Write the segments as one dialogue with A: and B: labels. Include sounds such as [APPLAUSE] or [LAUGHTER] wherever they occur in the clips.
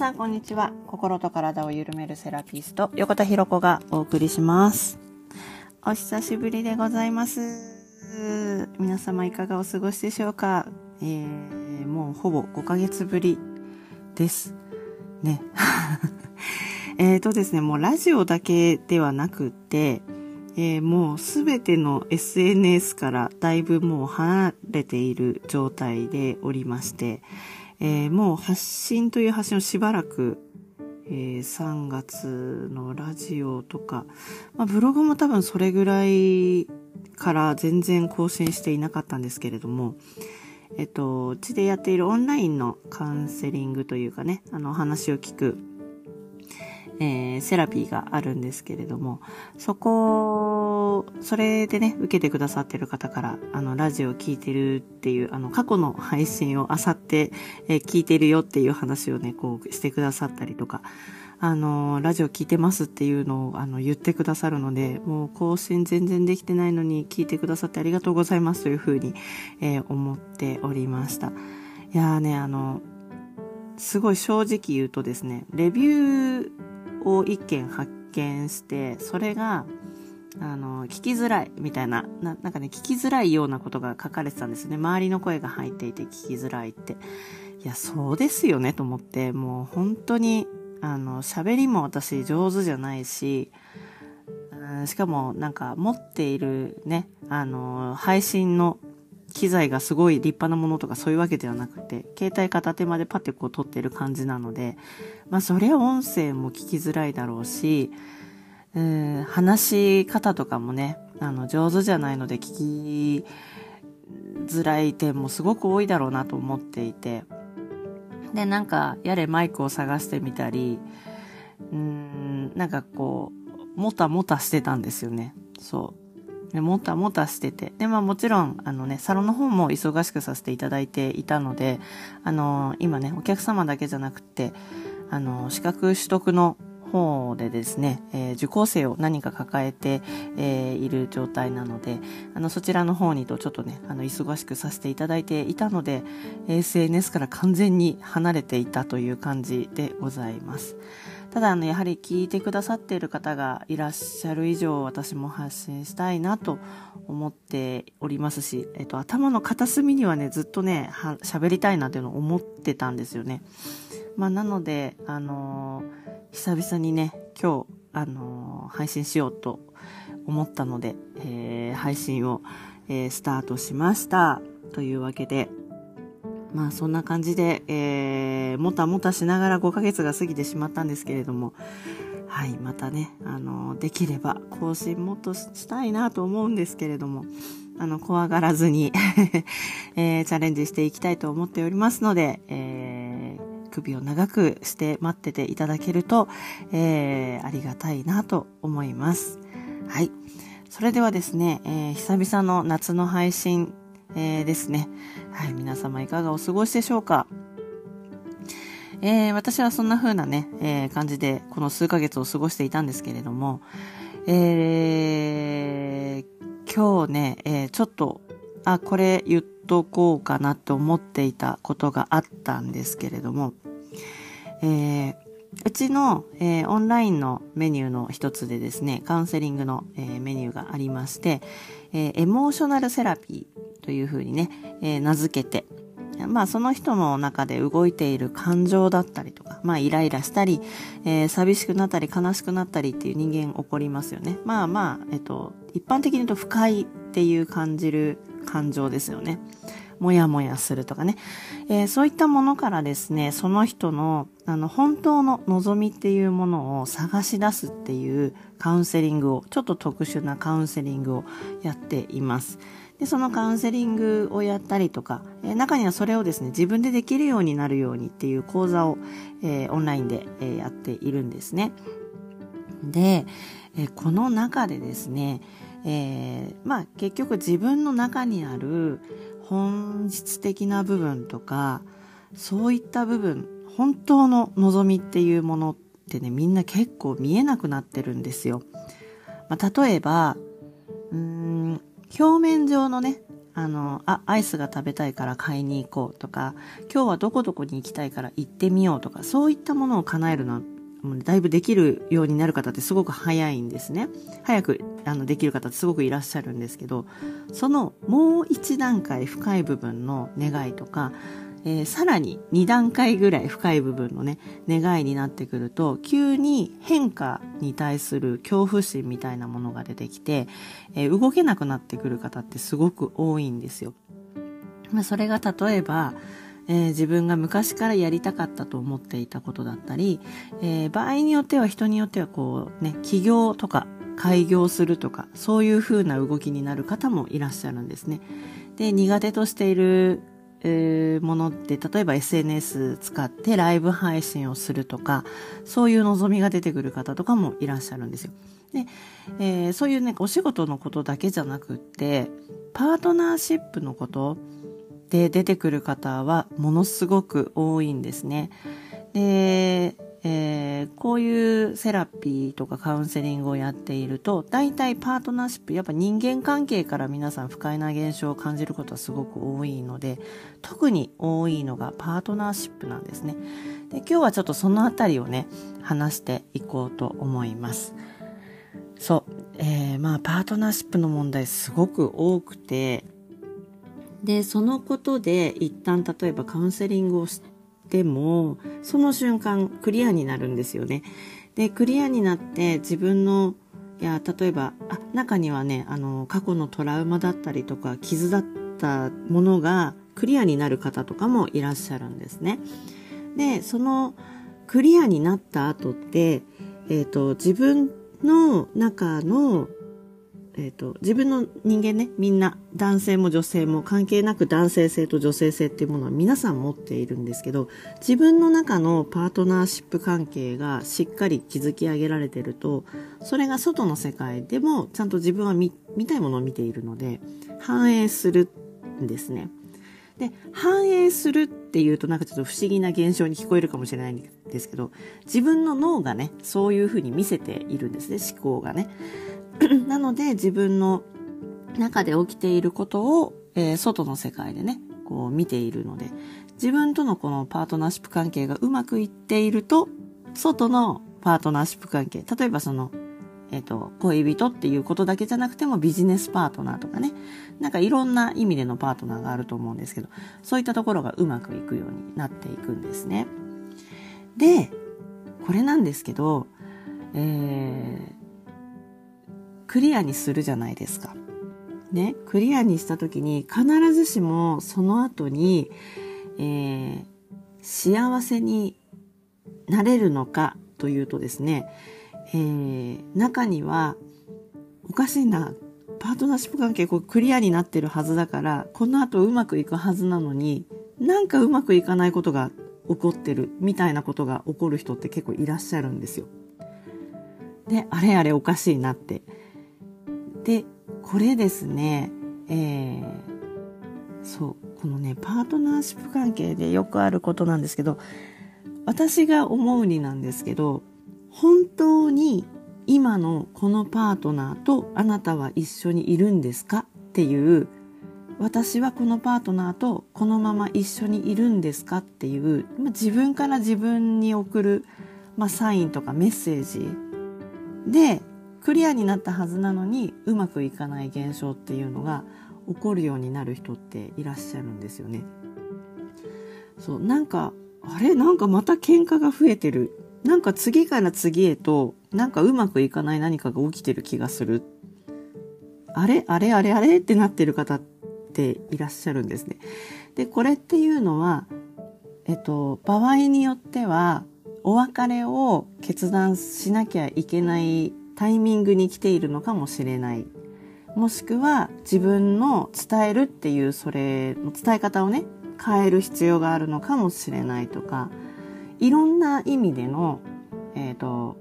A: さんこんにちは。心と体を緩めるセラピスト、横田博子がお送りします。お久しぶりでございます。皆様いかがお過ごしでしょうか？えー、もうほぼ5ヶ月ぶりです。ね。[LAUGHS] えーとですね、もうラジオだけではなくって、えーもうすべての SNS からだいぶもう離れている状態でおりまして、えーもう発信という発信をしばらく、えー3月のラジオとか、まあ、ブログも多分それぐらいから全然更新していなかったんですけれども、えっと、うちでやっているオンラインのカウンセリングというかね、あの話を聞くえーセラピーがあるんですけれども、そこ、それでね、受けてくださってる方から、あの、ラジオを聞いてるっていう、あの、過去の配信を漁って、えー聞いてるよっていう話をね、こうしてくださったりとか、あの、ラジオ聞いてますっていうのを、あの、言ってくださるので、もう更新全然できてないのに聞いてくださってありがとうございますというふうに、えー思っておりました。いやーね、あの、すごい正直言うとですね、レビューを一件発見して、それが、あの、聞きづらいみたいなな、なんかね、聞きづらいようなことが書かれてたんですね。周りの声が入っていて聞きづらいって。いや、そうですよねと思って、もう本当に、あの、喋りも私上手じゃないし、うんしかもなんか持っているね、あの、配信の機材がすごい立派なものとかそういうわけではなくて、携帯片手までパッてこう撮ってる感じなので、まあそりゃ音声も聞きづらいだろうし、うん話し方とかもね、あの上手じゃないので聞きづらい点もすごく多いだろうなと思っていて、で、なんか、やれマイクを探してみたり、うん、なんかこう、もたもたしてたんですよね。そう。でもたもたしてて。で、まあもちろん、あのね、サロンの方も忙しくさせていただいていたので、あの、今ね、お客様だけじゃなくて、あの、資格取得の方でですね、えー受講生を何か抱えて、えーいる状態なので、あの、そちらの方にとちょっとね、あの、忙しくさせていただいていたので、SNS から完全に離れていたという感じでございます。ただ、あの、やはり聞いてくださっている方がいらっしゃる以上、私も発信したいなと思っておりますし、えっと、頭の片隅にはね、ずっとね、喋りたいなっていうのを思ってたんですよね。まあ、なので、あのー久々にね、今日、あのー配信しようと思ったので、えー配信を、えースタートしました。というわけで、まあそんな感じで、えーもたもたしながら5ヶ月が過ぎてしまったんですけれども、はい、またね、あの、できれば更新もっとしたいなと思うんですけれども、あの、怖がらずに、[LAUGHS] えーチャレンジしていきたいと思っておりますので、えー首を長くして待ってていただけると、えーありがたいなと思います。はい。それではですね、えー久々の夏の配信、えーですね。はい、皆様いかがお過ごしでしょうかえー私はそんな風なね、えー感じでこの数ヶ月を過ごしていたんですけれども、えー今日ね、えーちょっと、あ、これ言っとこうかなと思っていたことがあったんですけれども、えーうちの、えーオンラインのメニューの一つでですね、カウンセリングの、えーメニューがありまして、えエモーショナルセラピーというふうにね、え名付けて、まあその人の中で動いている感情だったりとか、まあイライラしたり、え寂しくなったり悲しくなったりっていう人間起こりますよね。まあまあ、えっと、一般的に言うと不快っていう感じる感情ですよね。もやもやするとかね。えーそういったものからですね、その人の、あの、本当の望みっていうものを探し出すっていうカウンセリングを、ちょっと特殊なカウンセリングをやっています。で、そのカウンセリングをやったりとか、えー中にはそれをですね、自分でできるようになるようにっていう講座を、えーオンラインで、えやっているんですね。で、えこの中でですね、えーまあ結局自分の中にある本質的な部分とか、そういった部分、本当の望みっていうものってね、みんな結構見えなくなってるんですよ。まあ、例えば、うーん、表面上のね、あの、あ、アイスが食べたいから買いに行こうとか、今日はどこどこに行きたいから行ってみようとか、そういったものを叶えるの、だいぶできるようになる方ってすごく早いんですね。早くあのできる方ってすごくいらっしゃるんですけど、そのもう一段階深い部分の願いとか、えー、さらに2段階ぐらい深い部分のね、願いになってくると、急に変化に対する恐怖心みたいなものが出てきて、えー、動けなくなってくる方ってすごく多いんですよ。ま、それが例えば、えー、自分が昔からやりたかったと思っていたことだったり、えー、場合によっては人によってはこうね、起業とか開業するとか、そういう風な動きになる方もいらっしゃるんですね。で、苦手としているえー、ものって例えば SNS 使ってライブ配信をするとかそういう望みが出てくる方とかもいらっしゃるんですよ。で、えー、そういうねお仕事のことだけじゃなくってパートナーシップのことで出てくる方はものすごく多いんですね。でえー、こういうセラピーとかカウンセリングをやっていると、大体パートナーシップ、やっぱ人間関係から皆さん不快な現象を感じることはすごく多いので、特に多いのがパートナーシップなんですね。で今日はちょっとそのあたりをね、話していこうと思います。そう、えー、まあパートナーシップの問題すごく多くて、で、そのことで一旦例えばカウンセリングをしても、その瞬間クリアになるんですよね。で、クリアになって自分の、いや、例えば、あ、中にはね、あの、過去のトラウマだったりとか、傷だったものがクリアになる方とかもいらっしゃるんですね。で、そのクリアになった後って、えっ、ー、と、自分の中のえっ、ー、と、自分の人間ね、みんな、男性も女性も関係なく男性性と女性性っていうものは皆さん持っているんですけど、自分の中のパートナーシップ関係がしっかり築き上げられてると、それが外の世界でもちゃんと自分は見見たいものを見ているので、反映するんですね。で、反映するっていうとなんかちょっと不思議な現象に聞こえるかもしれないんですけど、自分の脳がね、そういうふうに見せているんですね、思考がね。[CLEARS THROAT] なので自分の中で起きていることを、えー、外の世界でね、こう見ているので、自分とのこのパートナーシップ関係がうまくいっていると、外のパートナーシップ関係、例えばその、えっ、ー、と、恋人っていうことだけじゃなくてもビジネスパートナーとかね、なんかいろんな意味でのパートナーがあると思うんですけど、そういったところがうまくいくようになっていくんですね。で、これなんですけど、えー、クリアにするじゃないですか。ね、クリアにした時に必ずしもその後に、えー、幸せになれるのかというとですね、えー、中にはおかしいな、パートナーシップ関係こうクリアになってるはずだから、この後うまくいくはずなのに、なんかうまくいかないことが起こってるみたいなことが起こる人って結構いらっしゃるんですよ。で、あれあれおかしいなってで、これですね、えー、そう、このね、パートナーシップ関係でよくあることなんですけど、私が思うになんですけど、本当に今のこのパートナーとあなたは一緒にいるんですか？っていう、私はこのパートナーとこのまま一緒にいるんですか？っていう、ま、自分から自分に送る、まあ、サインとかメッセージ。でクリアになったはずなのにうまくいかない現象っていうのが起こるようになる人っていらっしゃるんですよね。そうなんかあれ？なんかまた喧嘩が増えてる。なんか次から次へとなんかうまくいかない何かが起きてる気がする。あれ？あれ？あれ？あれ？ってなってる方っていらっしゃるんですね。でこれっていうのはえっと場合によってはお別れを決断しなきゃいけないタイミングに来ているのかもしれない。もしくは自分の伝えるっていうそれの伝え方をね、変える必要があるのかもしれないとか、いろんな意味での、えっ、ー、と、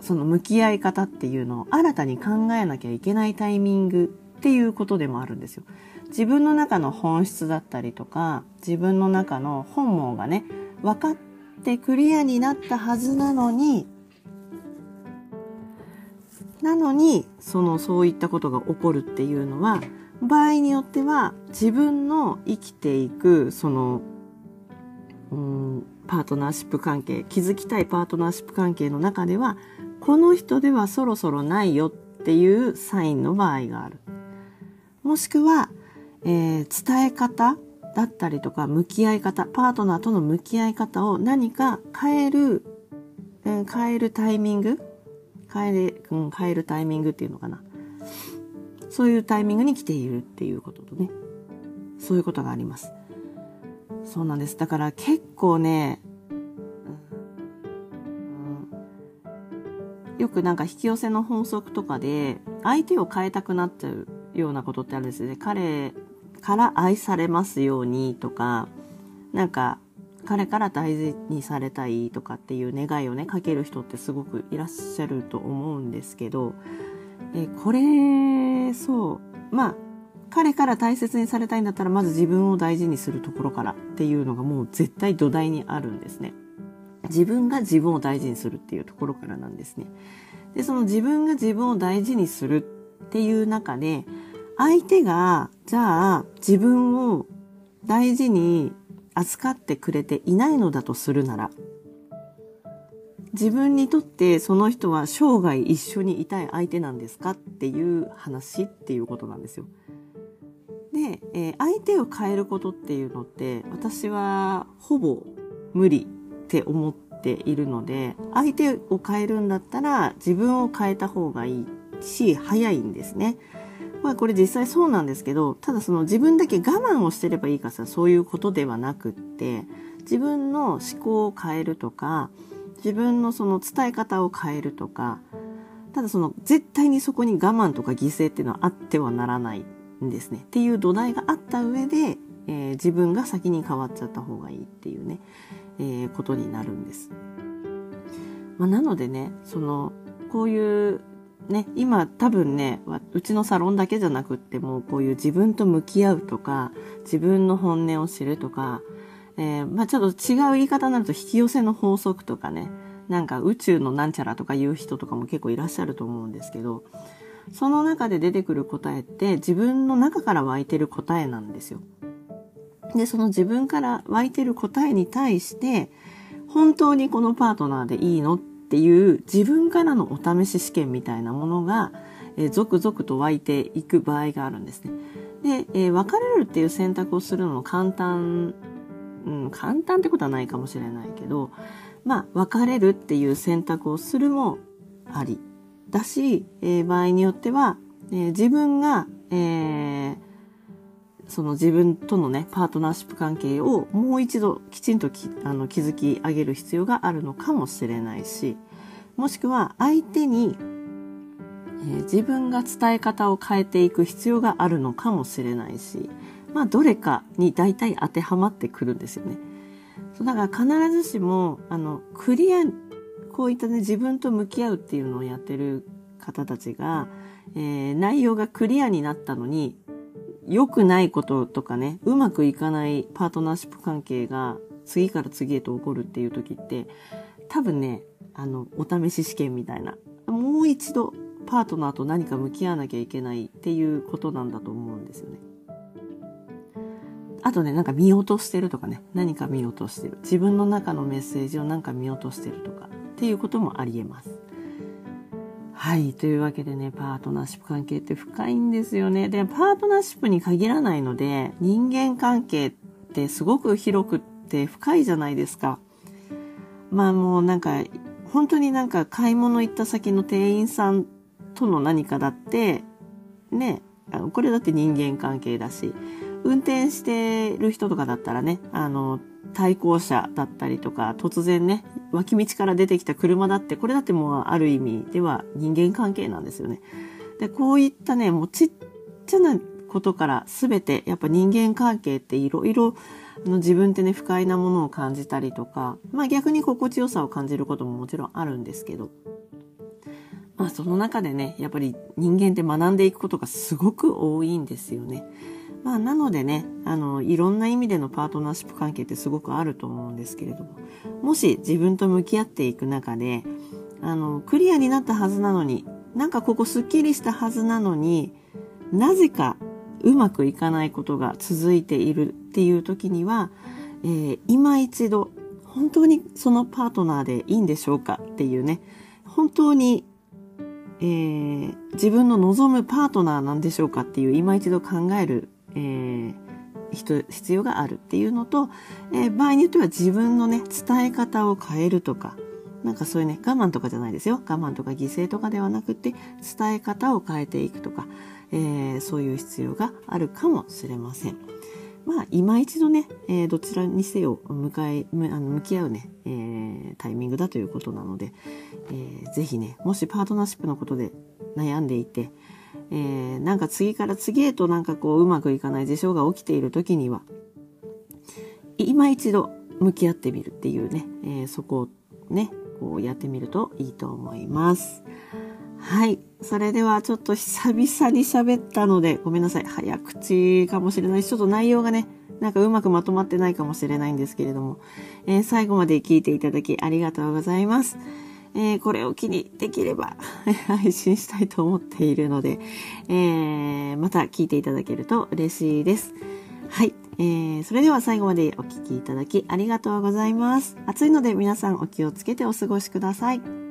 A: その向き合い方っていうのを新たに考えなきゃいけないタイミングっていうことでもあるんですよ。自分の中の本質だったりとか、自分の中の本望がね、分かってクリアになったはずなのに、なのに、その、そういったことが起こるっていうのは、場合によっては自分の生きていくそのうんパートナーシップ関係築きたいパートナーシップ関係の中ではこの人ではそろそろないよっていうサインの場合がある。もしくは、えー、伝え方だったりとか向き合い方パートナーとの向き合い方を何か変える、うん、変えるタイミング変える、うん、変えるタイミングっていうのかな。そういうタイミングに来ているっていうこととね。そういうことがあります。そうなんです。だから結構ね、うん、よくなんか引き寄せの法則とかで相手を変えたくなっちゃうようなことってあるんですよね。彼から愛されますようにとかなんか彼から大事にされたいとかっていう願いをねかける人ってすごくいらっしゃると思うんですけどえこれそうまあ彼から大切にされたいんだったらまず自分を大事にするところからっていうのがもう絶対土台にあるんですね。自分が自分を大事にするっていうところからなんですね。で、その自分が自分を大事にするっていう中で、相手が、じゃあ自分を大事に扱ってくれていないのだとするなら、自分にとってその人は生涯一緒にいたい相手なんですかっていう話っていうことなんですよ。で、えー、相手を変えることっていうのって私はほぼ無理って思っているので相手を変えるんだったら自分を変えた方がいいし早いんですね。まあこれ実際そうなんですけどただその自分だけ我慢をしてればいいかさそういうことではなくって自分の思考を変えるとか自分のその伝え方を変えるとか、ただその絶対にそこに我慢とか犠牲っていうのはあってはならないんですね。っていう土台があった上で、えー、自分が先に変わっちゃった方がいいっていうね、えー、ことになるんです。まあ、なのでね、その、こういうね、今多分ね、うちのサロンだけじゃなくってもう、こういう自分と向き合うとか、自分の本音を知るとか、えー、まあちょっと違う言い方になると引き寄せの法則とかね、なんか宇宙のなんちゃらとか言う人とかも結構いらっしゃると思うんですけど、その中で出てくる答えって自分の中から湧いてる答えなんですよ。で、その自分から湧いてる答えに対して、本当にこのパートナーでいいのっっていう自分からのお試し試験みたいなものが、えー、続々と湧いていく場合があるんですね。で、えー、別れるっていう選択をするのも簡単うん、簡単ってことはないかもしれないけど、まあ、別れるっていう選択をするもあり。だし、えー、場合によっては、えー、自分が、えー、その自分とのね、パートナーシップ関係をもう一度きちんとあの築き上げる必要があるのかもしれないし、もしくは相手に、えー、自分が伝え方を変えていく必要があるのかもしれないし、まあ、どれかに大体当てはまってくるんですよね。そうだから必ずしも、あの、クリア、こういったね、自分と向き合うっていうのをやってる方たちが、えー、内容がクリアになったのに、良くないこととかね、うまくいかないパートナーシップ関係が次から次へと起こるっていう時って、多分ね、あの、お試し試験みたいな、もう一度パートナーと何か向き合わなきゃいけないっていうことなんだと思うんですよね。あとね、なんか見落としてるとかね、何か見落としてる。自分の中のメッセージをなんか見落としてるとか、っていうこともあり得ます。はい。というわけでね、パートナーシップ関係って深いんですよね。で、パートナーシップに限らないので、人間関係ってすごく広くって深いじゃないですか。まあもうなんか、本当になんか買い物行った先の店員さんとの何かだって、ね、これだって人間関係だし、運転してる人とかだったらね、あの、対向車だったりとか、突然ね、脇道から出てきた車だって、これだってもうある意味では人間関係なんですよね。で、こういったね、もうちっちゃなことから全て、やっぱ人間関係っていろいろ、自分ってね、不快なものを感じたりとか、まあ逆に心地よさを感じることももちろんあるんですけど、まあその中でね、やっぱり人間って学んでいくことがすごく多いんですよね。まあ、なのでね、あの、いろんな意味でのパートナーシップ関係ってすごくあると思うんですけれども、もし自分と向き合っていく中で、あの、クリアになったはずなのに、なんかここスッキリしたはずなのに、なぜかうまくいかないことが続いているっていう時には、えー、今一度本当にそのパートナーでいいんでしょうかっていうね、本当に、えー、自分の望むパートナーなんでしょうかっていう今一度考える、えー、必要があるっていうのと、えー、場合によっては自分のね、伝え方を変えるとか、なんかそういうね、我慢とかじゃないですよ。我慢とか犠牲とかではなくて、伝え方を変えていくとか、えー、そういう必要があるかもしれません。まあ、今一度ね、えー、どちらにせよ向かい、あの向き合うね、えー、タイミングだということなので、えー、ぜひね、もしパートナーシップのことで悩んでいて、えー、なんか次から次へとなんかこううまくいかない事象が起きている時には、今一度向き合ってみるっていうね、えー、そこをね、こうやってみるといいと思います。はい。それではちょっと久々に喋ったので、ごめんなさい。早口かもしれないし、ちょっと内容がね、なんかうまくまとまってないかもしれないんですけれども、えー、最後まで聞いていただきありがとうございます。えー、これを機にできれば [LAUGHS] 配信したいと思っているので、えー、また聞いていただけると嬉しいです。はい。えー、それでは最後までお聴きいただきありがとうございます。暑いので皆さんお気をつけてお過ごしください。